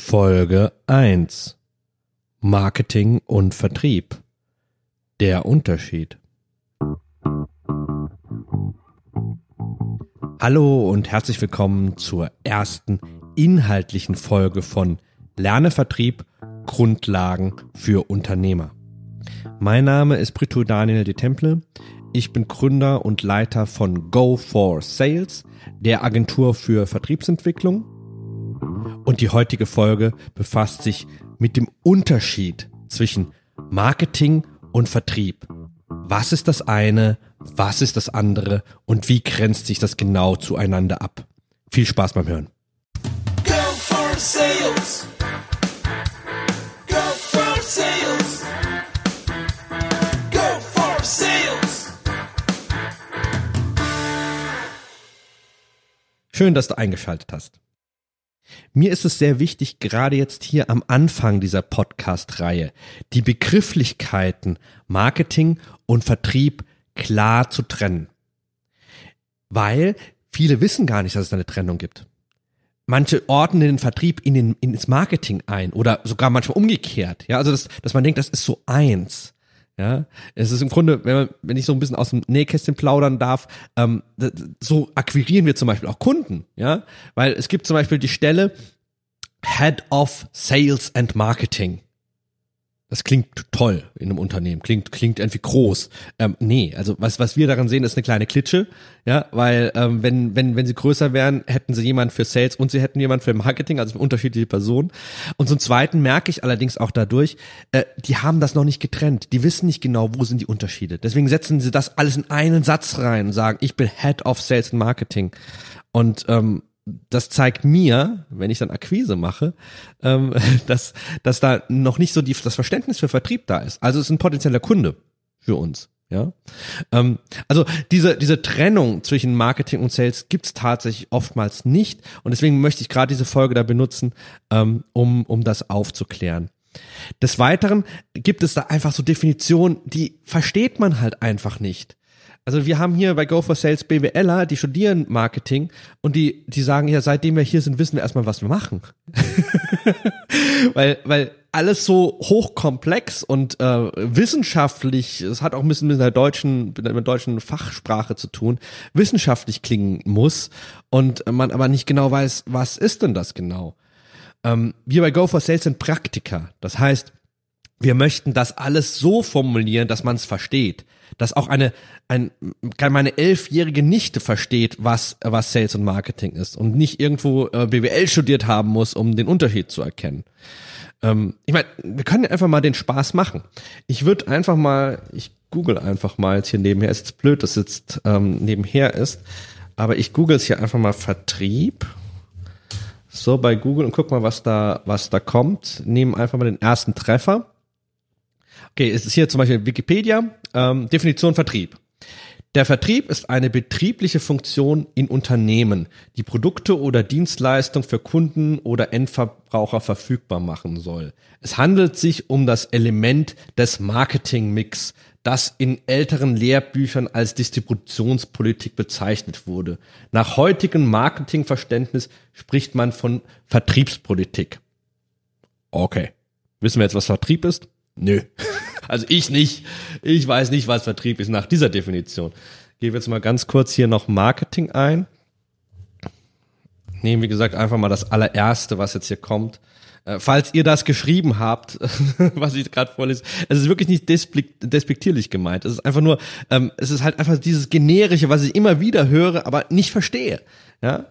Folge 1 Marketing und Vertrieb. Der Unterschied. Hallo und herzlich willkommen zur ersten inhaltlichen Folge von Lerne Vertrieb Grundlagen für Unternehmer. Mein Name ist Brito Daniel de Temple. Ich bin Gründer und Leiter von Go for Sales, der Agentur für Vertriebsentwicklung und die heutige Folge befasst sich mit dem Unterschied zwischen Marketing und Vertrieb. Was ist das eine? Was ist das andere? Und wie grenzt sich das genau zueinander ab? Viel Spaß beim Hören. Go for sales. Go for sales. Go for sales. Schön, dass du eingeschaltet hast. Mir ist es sehr wichtig, gerade jetzt hier am Anfang dieser Podcast-Reihe, die Begrifflichkeiten Marketing und Vertrieb klar zu trennen. Weil viele wissen gar nicht, dass es eine Trennung gibt. Manche ordnen den Vertrieb in den, ins Marketing ein oder sogar manchmal umgekehrt. Ja, also dass, dass man denkt, das ist so eins. Ja, es ist im Grunde, wenn, man, wenn ich so ein bisschen aus dem Nähkästchen plaudern darf, ähm, so akquirieren wir zum Beispiel auch Kunden, ja, weil es gibt zum Beispiel die Stelle Head of Sales and Marketing. Das klingt toll in einem Unternehmen, klingt klingt irgendwie groß. Ähm, nee, also was was wir daran sehen, ist eine kleine Klitsche, ja, weil ähm, wenn wenn wenn sie größer wären, hätten sie jemand für Sales und sie hätten jemand für Marketing, also für unterschiedliche Personen. Und zum Zweiten merke ich allerdings auch dadurch, äh, die haben das noch nicht getrennt, die wissen nicht genau, wo sind die Unterschiede. Deswegen setzen sie das alles in einen Satz rein und sagen, ich bin Head of Sales and Marketing. Und ähm, das zeigt mir, wenn ich dann Akquise mache, ähm, dass, dass da noch nicht so die, das Verständnis für Vertrieb da ist. Also es ist ein potenzieller Kunde für uns. Ja, ähm, also diese diese Trennung zwischen Marketing und Sales gibt's tatsächlich oftmals nicht und deswegen möchte ich gerade diese Folge da benutzen, ähm, um um das aufzuklären. Des Weiteren gibt es da einfach so Definitionen, die versteht man halt einfach nicht. Also wir haben hier bei Go for Sales BWLer, die studieren Marketing und die, die sagen ja, seitdem wir hier sind, wissen wir erstmal, was wir machen. weil, weil alles so hochkomplex und äh, wissenschaftlich, es hat auch ein bisschen mit der deutschen, mit der deutschen Fachsprache zu tun, wissenschaftlich klingen muss und man aber nicht genau weiß, was ist denn das genau. Ähm, wir bei Go for Sales sind Praktiker. Das heißt, wir möchten das alles so formulieren, dass man es versteht dass auch eine, ein, meine elfjährige Nichte versteht, was, was Sales und Marketing ist und nicht irgendwo äh, BWL studiert haben muss, um den Unterschied zu erkennen. Ähm, ich meine, wir können ja einfach mal den Spaß machen. Ich würde einfach mal, ich google einfach mal jetzt hier nebenher, ist jetzt blöd, dass jetzt ähm, nebenher ist, aber ich google es hier einfach mal Vertrieb. So bei Google und guck mal, was da, was da kommt. Nehmen einfach mal den ersten Treffer. Okay, es ist hier zum Beispiel Wikipedia, ähm, Definition Vertrieb. Der Vertrieb ist eine betriebliche Funktion in Unternehmen, die Produkte oder Dienstleistungen für Kunden oder Endverbraucher verfügbar machen soll. Es handelt sich um das Element des Marketingmix, das in älteren Lehrbüchern als Distributionspolitik bezeichnet wurde. Nach heutigem Marketingverständnis spricht man von Vertriebspolitik. Okay. Wissen wir jetzt, was Vertrieb ist? Nö. Also ich nicht. Ich weiß nicht, was Vertrieb ist nach dieser Definition. Gehen wir jetzt mal ganz kurz hier noch Marketing ein. Nehmen, wie gesagt, einfach mal das allererste, was jetzt hier kommt. Äh, falls ihr das geschrieben habt, was ich gerade vorlese, es ist wirklich nicht despektierlich gemeint. Es ist einfach nur, ähm, es ist halt einfach dieses generische, was ich immer wieder höre, aber nicht verstehe. Ja,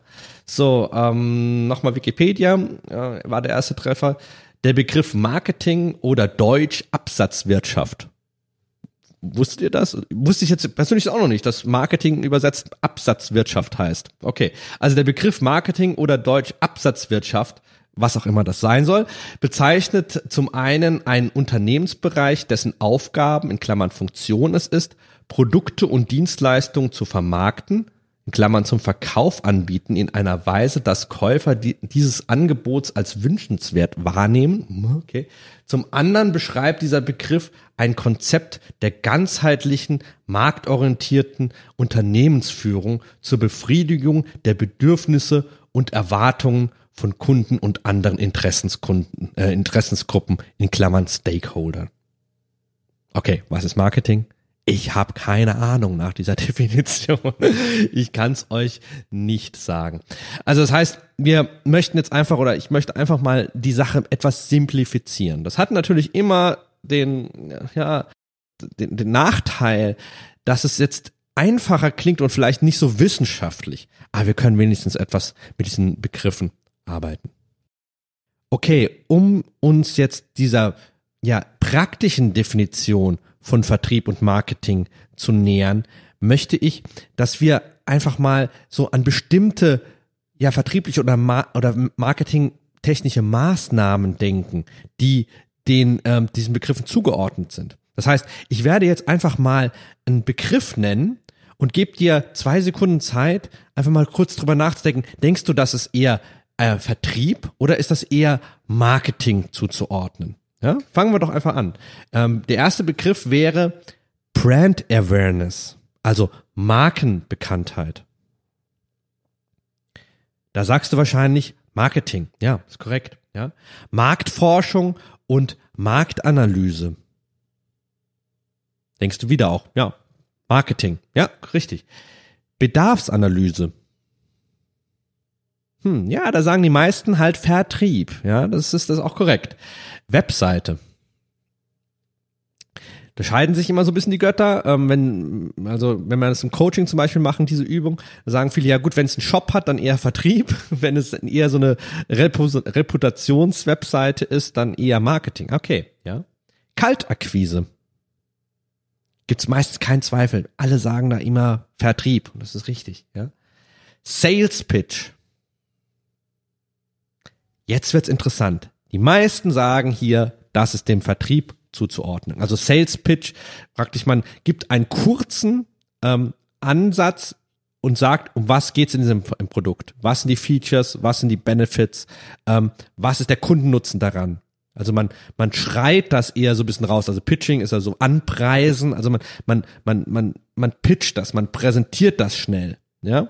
so ähm, nochmal Wikipedia äh, war der erste Treffer der Begriff Marketing oder Deutsch Absatzwirtschaft. Wusstet ihr das? Wusste ich jetzt persönlich auch noch nicht, dass Marketing übersetzt Absatzwirtschaft heißt. Okay, also der Begriff Marketing oder Deutsch Absatzwirtschaft, was auch immer das sein soll, bezeichnet zum einen einen Unternehmensbereich, dessen Aufgaben in Klammern Funktion es ist, Produkte und Dienstleistungen zu vermarkten, in Klammern zum Verkauf anbieten in einer Weise, dass Käufer die, dieses Angebots als wünschenswert wahrnehmen. Okay. Zum anderen beschreibt dieser Begriff ein Konzept der ganzheitlichen, marktorientierten Unternehmensführung zur Befriedigung der Bedürfnisse und Erwartungen von Kunden und anderen Interessenskunden, äh, Interessensgruppen in Klammern Stakeholder. Okay, was ist Marketing? Ich habe keine Ahnung nach dieser Definition. Ich kann es euch nicht sagen. Also das heißt, wir möchten jetzt einfach oder ich möchte einfach mal die Sache etwas simplifizieren. Das hat natürlich immer den, ja, den, den Nachteil, dass es jetzt einfacher klingt und vielleicht nicht so wissenschaftlich. Aber wir können wenigstens etwas mit diesen Begriffen arbeiten. Okay, um uns jetzt dieser ja praktischen Definition von Vertrieb und Marketing zu nähern, möchte ich, dass wir einfach mal so an bestimmte ja vertriebliche oder, Ma oder marketingtechnische Maßnahmen denken, die den ähm, diesen Begriffen zugeordnet sind. Das heißt, ich werde jetzt einfach mal einen Begriff nennen und gebe dir zwei Sekunden Zeit, einfach mal kurz drüber nachzudenken. Denkst du, dass es eher äh, Vertrieb oder ist das eher Marketing zuzuordnen? Ja, fangen wir doch einfach an. Ähm, der erste Begriff wäre Brand Awareness, also Markenbekanntheit. Da sagst du wahrscheinlich Marketing. Ja, ist korrekt. Ja, Marktforschung und Marktanalyse. Denkst du wieder auch? Ja, Marketing. Ja, richtig. Bedarfsanalyse. Hm, ja, da sagen die meisten halt Vertrieb. Ja, das ist das auch korrekt. Webseite. Da scheiden sich immer so ein bisschen die Götter. Ähm, wenn, also, wenn wir das im Coaching zum Beispiel machen, diese Übung, sagen viele, ja gut, wenn es einen Shop hat, dann eher Vertrieb. Wenn es eher so eine Reputationswebseite ist, dann eher Marketing. Okay, ja. Kaltakquise. Gibt's meistens keinen Zweifel. Alle sagen da immer Vertrieb. Und das ist richtig, ja. Sales Pitch. Jetzt wird's interessant. Die meisten sagen hier, das ist dem Vertrieb zuzuordnen. Also Sales Pitch, praktisch man gibt einen kurzen ähm, Ansatz und sagt, um was geht's in diesem im Produkt? Was sind die Features? Was sind die Benefits? Ähm, was ist der Kundennutzen daran? Also man, man schreit das eher so ein bisschen raus. Also Pitching ist also anpreisen. Also man, man, man, man, man pitcht das, man präsentiert das schnell. Ja,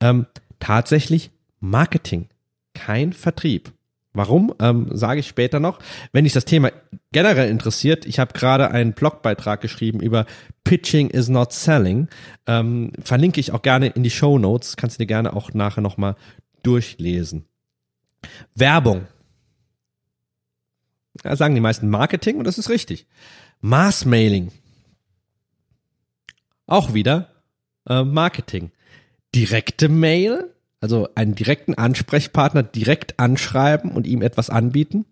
ähm, tatsächlich Marketing, kein Vertrieb. Warum, ähm, sage ich später noch. Wenn dich das Thema generell interessiert, ich habe gerade einen Blogbeitrag geschrieben über Pitching is not selling. Ähm, verlinke ich auch gerne in die Show Notes. Kannst du dir gerne auch nachher nochmal durchlesen. Werbung. Da sagen die meisten Marketing und das ist richtig. Mass-Mailing. Auch wieder äh, Marketing. Direkte Mail also einen direkten Ansprechpartner direkt anschreiben und ihm etwas anbieten?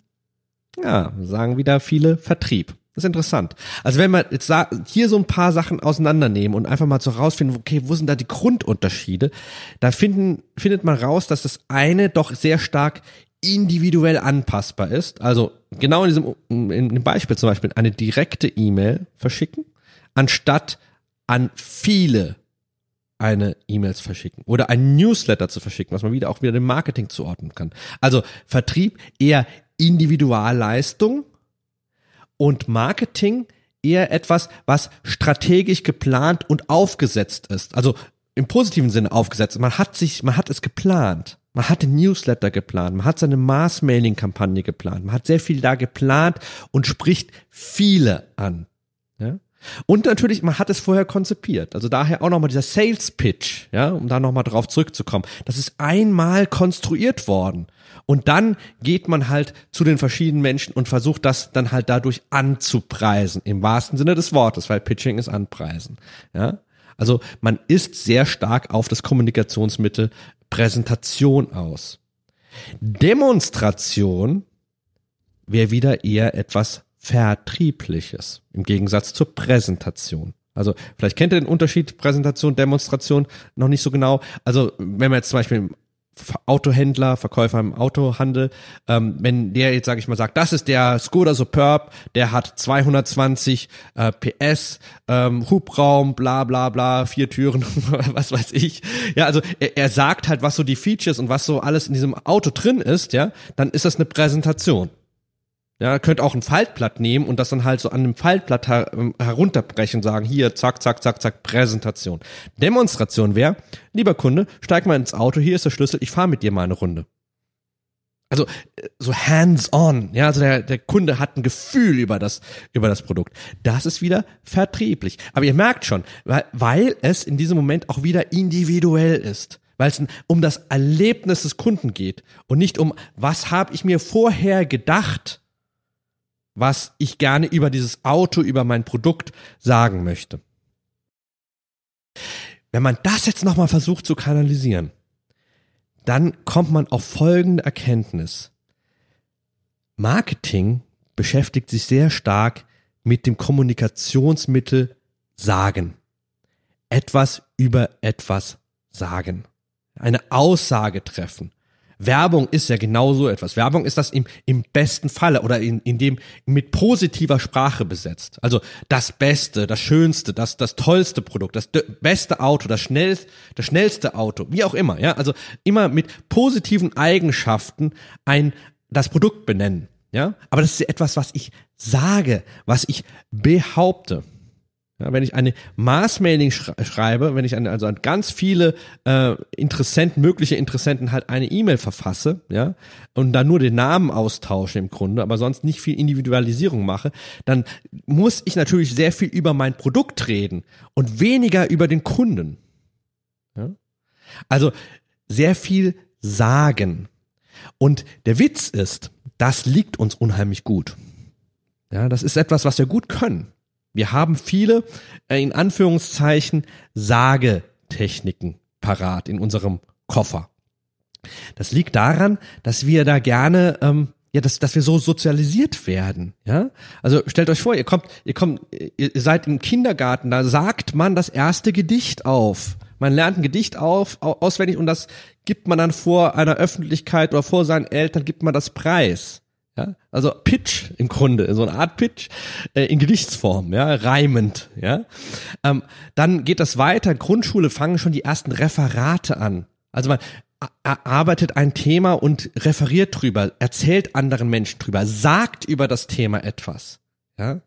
Ja, sagen wieder viele Vertrieb. Das ist interessant. Also wenn wir jetzt hier so ein paar Sachen auseinandernehmen und einfach mal so rausfinden, okay, wo sind da die Grundunterschiede, da finden, findet man raus, dass das eine doch sehr stark individuell anpassbar ist. Also genau in diesem in dem Beispiel zum Beispiel eine direkte E-Mail verschicken, anstatt an viele eine E-Mails verschicken oder ein Newsletter zu verschicken, was man wieder auch wieder dem Marketing zuordnen kann. Also Vertrieb eher Individualleistung und Marketing eher etwas, was strategisch geplant und aufgesetzt ist. Also im positiven Sinne aufgesetzt. Man hat sich, man hat es geplant. Man hat den Newsletter geplant, man hat seine Mass-Mailing-Kampagne geplant, man hat sehr viel da geplant und spricht viele an. Ja? Und natürlich, man hat es vorher konzipiert. Also daher auch nochmal dieser Sales Pitch, ja, um da nochmal drauf zurückzukommen. Das ist einmal konstruiert worden. Und dann geht man halt zu den verschiedenen Menschen und versucht das dann halt dadurch anzupreisen, im wahrsten Sinne des Wortes, weil Pitching ist anpreisen, ja. Also man ist sehr stark auf das Kommunikationsmittel Präsentation aus. Demonstration wäre wieder eher etwas Vertriebliches im Gegensatz zur Präsentation. Also vielleicht kennt ihr den Unterschied Präsentation, Demonstration noch nicht so genau. Also wenn man jetzt zum Beispiel Autohändler, Verkäufer im Autohandel, ähm, wenn der jetzt, sage ich mal, sagt, das ist der Skoda Superb, der hat 220 äh, PS, ähm, Hubraum, bla bla bla, vier Türen, was weiß ich. Ja, also er, er sagt halt, was so die Features und was so alles in diesem Auto drin ist, ja, dann ist das eine Präsentation. Ja, könnt auch ein Faltblatt nehmen und das dann halt so an einem Faltblatt her ähm, herunterbrechen sagen, hier, zack, zack, zack, zack, Präsentation. Demonstration wäre, lieber Kunde, steig mal ins Auto, hier ist der Schlüssel, ich fahre mit dir mal eine Runde. Also äh, so hands-on, ja, also der, der Kunde hat ein Gefühl über das, über das Produkt. Das ist wieder vertrieblich. Aber ihr merkt schon, weil, weil es in diesem Moment auch wieder individuell ist. Weil es um das Erlebnis des Kunden geht und nicht um, was habe ich mir vorher gedacht, was ich gerne über dieses Auto, über mein Produkt sagen möchte. Wenn man das jetzt nochmal versucht zu kanalisieren, dann kommt man auf folgende Erkenntnis. Marketing beschäftigt sich sehr stark mit dem Kommunikationsmittel sagen. Etwas über etwas sagen. Eine Aussage treffen. Werbung ist ja genau so etwas. Werbung ist das im, im besten Falle oder in, in dem mit positiver Sprache besetzt. Also das Beste, das Schönste, das, das tollste Produkt, das beste Auto, das schnellste, das schnellste Auto, wie auch immer, ja. Also immer mit positiven Eigenschaften ein, das Produkt benennen, ja. Aber das ist etwas, was ich sage, was ich behaupte. Ja, wenn ich eine Mass-Mailing schreibe, wenn ich eine, also an ganz viele äh, Interessenten, mögliche Interessenten halt eine E-Mail verfasse, ja, und dann nur den Namen austausche im Grunde, aber sonst nicht viel Individualisierung mache, dann muss ich natürlich sehr viel über mein Produkt reden und weniger über den Kunden. Ja? Also sehr viel sagen. Und der Witz ist, das liegt uns unheimlich gut. Ja, das ist etwas, was wir gut können. Wir haben viele, äh, in Anführungszeichen, Sagetechniken parat in unserem Koffer. Das liegt daran, dass wir da gerne, ähm, ja, dass, dass wir so sozialisiert werden, ja. Also stellt euch vor, ihr kommt, ihr kommt, ihr seid im Kindergarten, da sagt man das erste Gedicht auf. Man lernt ein Gedicht auf, auswendig und das gibt man dann vor einer Öffentlichkeit oder vor seinen Eltern gibt man das Preis. Ja, also Pitch im Grunde, so eine Art Pitch äh, in Gedichtsform, ja, reimend, ja. Ähm, dann geht das weiter. Grundschule fangen schon die ersten Referate an. Also man arbeitet ein Thema und referiert drüber, erzählt anderen Menschen drüber, sagt über das Thema etwas, ja. Und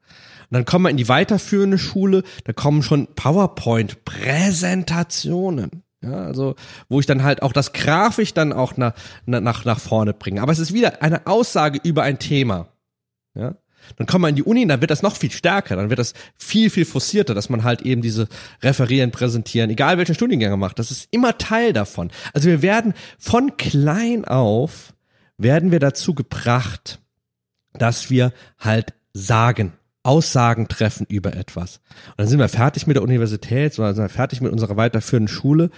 dann kommen wir in die weiterführende Schule, da kommen schon PowerPoint-Präsentationen. Ja, also, wo ich dann halt auch das grafisch dann auch nach, nach, nach vorne bringe. Aber es ist wieder eine Aussage über ein Thema. Ja. Dann kommt man in die Uni, dann wird das noch viel stärker, dann wird das viel, viel forcierter, dass man halt eben diese Referieren, Präsentieren, egal welchen Studiengänge macht, das ist immer Teil davon. Also wir werden von klein auf, werden wir dazu gebracht, dass wir halt sagen Aussagen treffen über etwas. Und dann sind wir fertig mit der Universität, oder sind wir fertig mit unserer weiterführenden Schule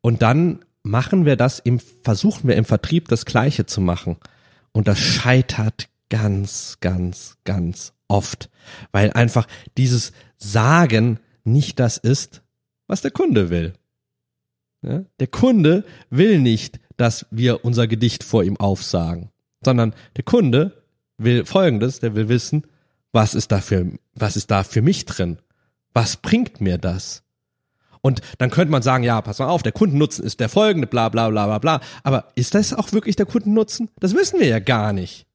und dann machen wir das im, versuchen wir im Vertrieb das Gleiche zu machen. Und das scheitert ganz, ganz, ganz oft, weil einfach dieses Sagen nicht das ist, was der Kunde will. Ja? Der Kunde will nicht, dass wir unser Gedicht vor ihm aufsagen, sondern der Kunde will Folgendes, der will wissen, was ist da für, was ist da für mich drin? Was bringt mir das? Und dann könnte man sagen, ja, pass mal auf, der Kundennutzen ist der folgende, bla bla bla bla bla. Aber ist das auch wirklich der Kundennutzen? Das wissen wir ja gar nicht.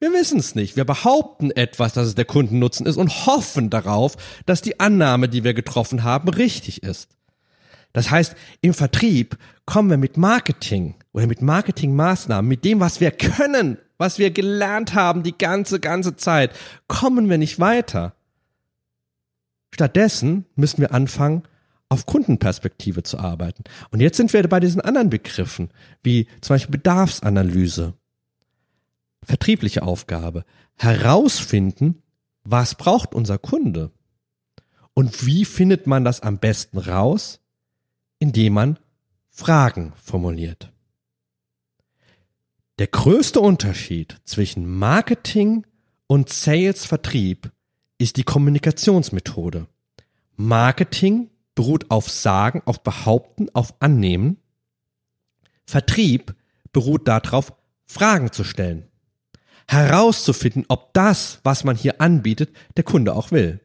Wir wissen es nicht. Wir behaupten etwas, dass es der Kundennutzen ist und hoffen darauf, dass die Annahme, die wir getroffen haben, richtig ist. Das heißt, im Vertrieb kommen wir mit Marketing oder mit Marketingmaßnahmen, mit dem, was wir können, was wir gelernt haben die ganze, ganze Zeit, kommen wir nicht weiter. Stattdessen müssen wir anfangen, auf Kundenperspektive zu arbeiten. Und jetzt sind wir bei diesen anderen Begriffen, wie zum Beispiel Bedarfsanalyse, vertriebliche Aufgabe, herausfinden, was braucht unser Kunde? Und wie findet man das am besten raus? Indem man Fragen formuliert. Der größte Unterschied zwischen Marketing und Sales Vertrieb ist die Kommunikationsmethode. Marketing beruht auf Sagen, auf Behaupten, auf Annehmen. Vertrieb beruht darauf, Fragen zu stellen. Herauszufinden, ob das, was man hier anbietet, der Kunde auch will.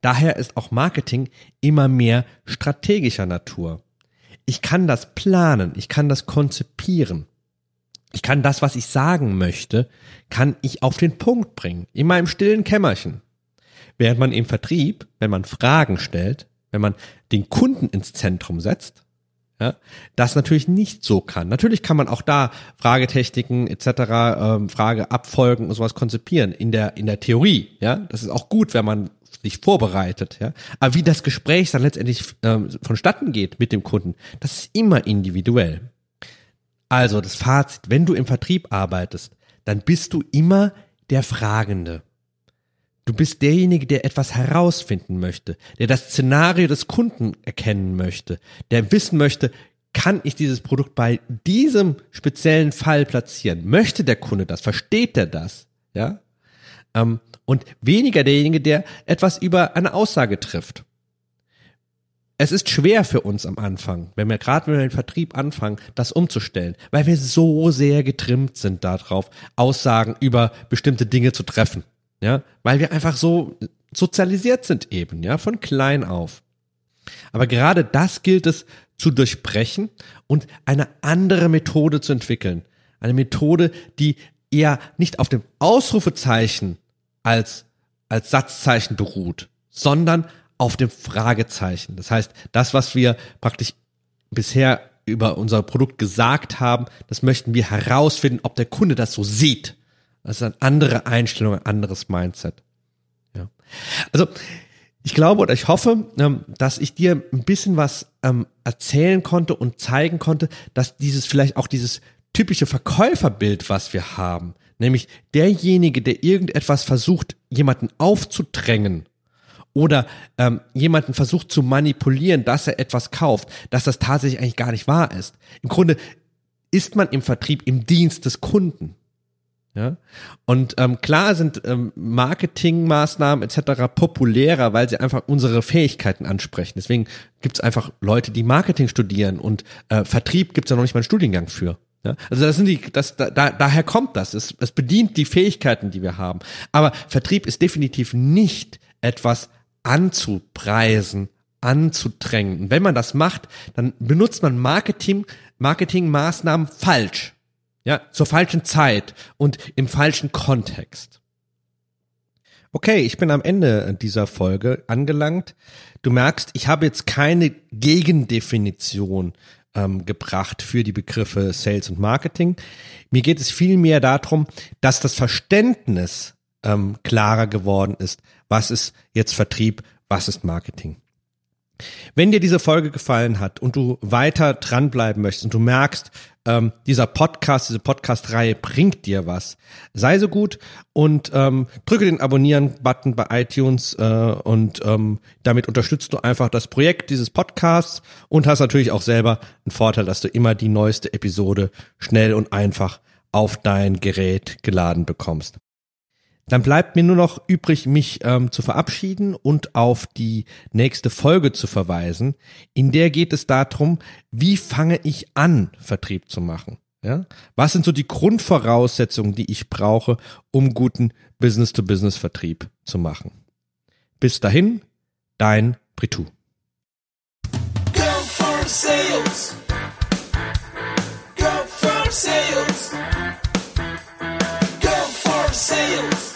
Daher ist auch Marketing immer mehr strategischer Natur. Ich kann das planen, ich kann das konzipieren. Ich kann das, was ich sagen möchte, kann ich auf den Punkt bringen, in meinem stillen Kämmerchen. Während man im Vertrieb, wenn man Fragen stellt, wenn man den Kunden ins Zentrum setzt, ja, das natürlich nicht so kann. Natürlich kann man auch da Fragetechniken etc., ähm, Frageabfolgen und sowas konzipieren in der in der Theorie. Ja, das ist auch gut, wenn man sich vorbereitet. Ja, aber wie das Gespräch dann letztendlich ähm, vonstatten geht mit dem Kunden, das ist immer individuell. Also das Fazit: Wenn du im Vertrieb arbeitest, dann bist du immer der Fragende. Du bist derjenige, der etwas herausfinden möchte, der das Szenario des Kunden erkennen möchte, der wissen möchte, kann ich dieses Produkt bei diesem speziellen Fall platzieren? Möchte der Kunde das? Versteht er das? Ja? Ähm, und weniger derjenige, der etwas über eine Aussage trifft. Es ist schwer für uns am Anfang, wenn wir gerade wir den Vertrieb anfangen, das umzustellen, weil wir so sehr getrimmt sind darauf, Aussagen über bestimmte Dinge zu treffen ja, weil wir einfach so sozialisiert sind eben, ja, von klein auf. Aber gerade das gilt es zu durchbrechen und eine andere Methode zu entwickeln. Eine Methode, die eher nicht auf dem Ausrufezeichen als, als Satzzeichen beruht, sondern auf dem Fragezeichen. Das heißt, das, was wir praktisch bisher über unser Produkt gesagt haben, das möchten wir herausfinden, ob der Kunde das so sieht. Das ist eine andere Einstellung, ein anderes Mindset. Ja. Also ich glaube oder ich hoffe, ähm, dass ich dir ein bisschen was ähm, erzählen konnte und zeigen konnte, dass dieses vielleicht auch dieses typische Verkäuferbild, was wir haben, nämlich derjenige, der irgendetwas versucht, jemanden aufzudrängen oder ähm, jemanden versucht zu manipulieren, dass er etwas kauft, dass das tatsächlich eigentlich gar nicht wahr ist. Im Grunde ist man im Vertrieb im Dienst des Kunden. Ja? Und ähm, klar sind ähm, Marketingmaßnahmen etc. populärer, weil sie einfach unsere Fähigkeiten ansprechen. Deswegen gibt's einfach Leute, die Marketing studieren und äh, Vertrieb gibt's ja noch nicht mal einen Studiengang für. Ja? Also das sind die, das, da, daher kommt das. Es, es bedient die Fähigkeiten, die wir haben. Aber Vertrieb ist definitiv nicht etwas anzupreisen, anzudrängen. Und wenn man das macht, dann benutzt man Marketing, Marketingmaßnahmen falsch. Ja, zur falschen Zeit und im falschen Kontext. Okay, ich bin am Ende dieser Folge angelangt. Du merkst, ich habe jetzt keine Gegendefinition ähm, gebracht für die Begriffe Sales und Marketing. Mir geht es vielmehr darum, dass das Verständnis ähm, klarer geworden ist. Was ist jetzt Vertrieb? Was ist Marketing? Wenn dir diese Folge gefallen hat und du weiter dranbleiben möchtest und du merkst, ähm, dieser Podcast, diese Podcast-Reihe bringt dir was, sei so gut und ähm, drücke den Abonnieren-Button bei iTunes äh, und ähm, damit unterstützt du einfach das Projekt dieses Podcasts und hast natürlich auch selber einen Vorteil, dass du immer die neueste Episode schnell und einfach auf dein Gerät geladen bekommst. Dann bleibt mir nur noch übrig, mich ähm, zu verabschieden und auf die nächste Folge zu verweisen. In der geht es darum, wie fange ich an, Vertrieb zu machen. Ja? Was sind so die Grundvoraussetzungen, die ich brauche, um guten Business-to-Business-Vertrieb zu machen? Bis dahin, dein Britu. Sales. Go for sales.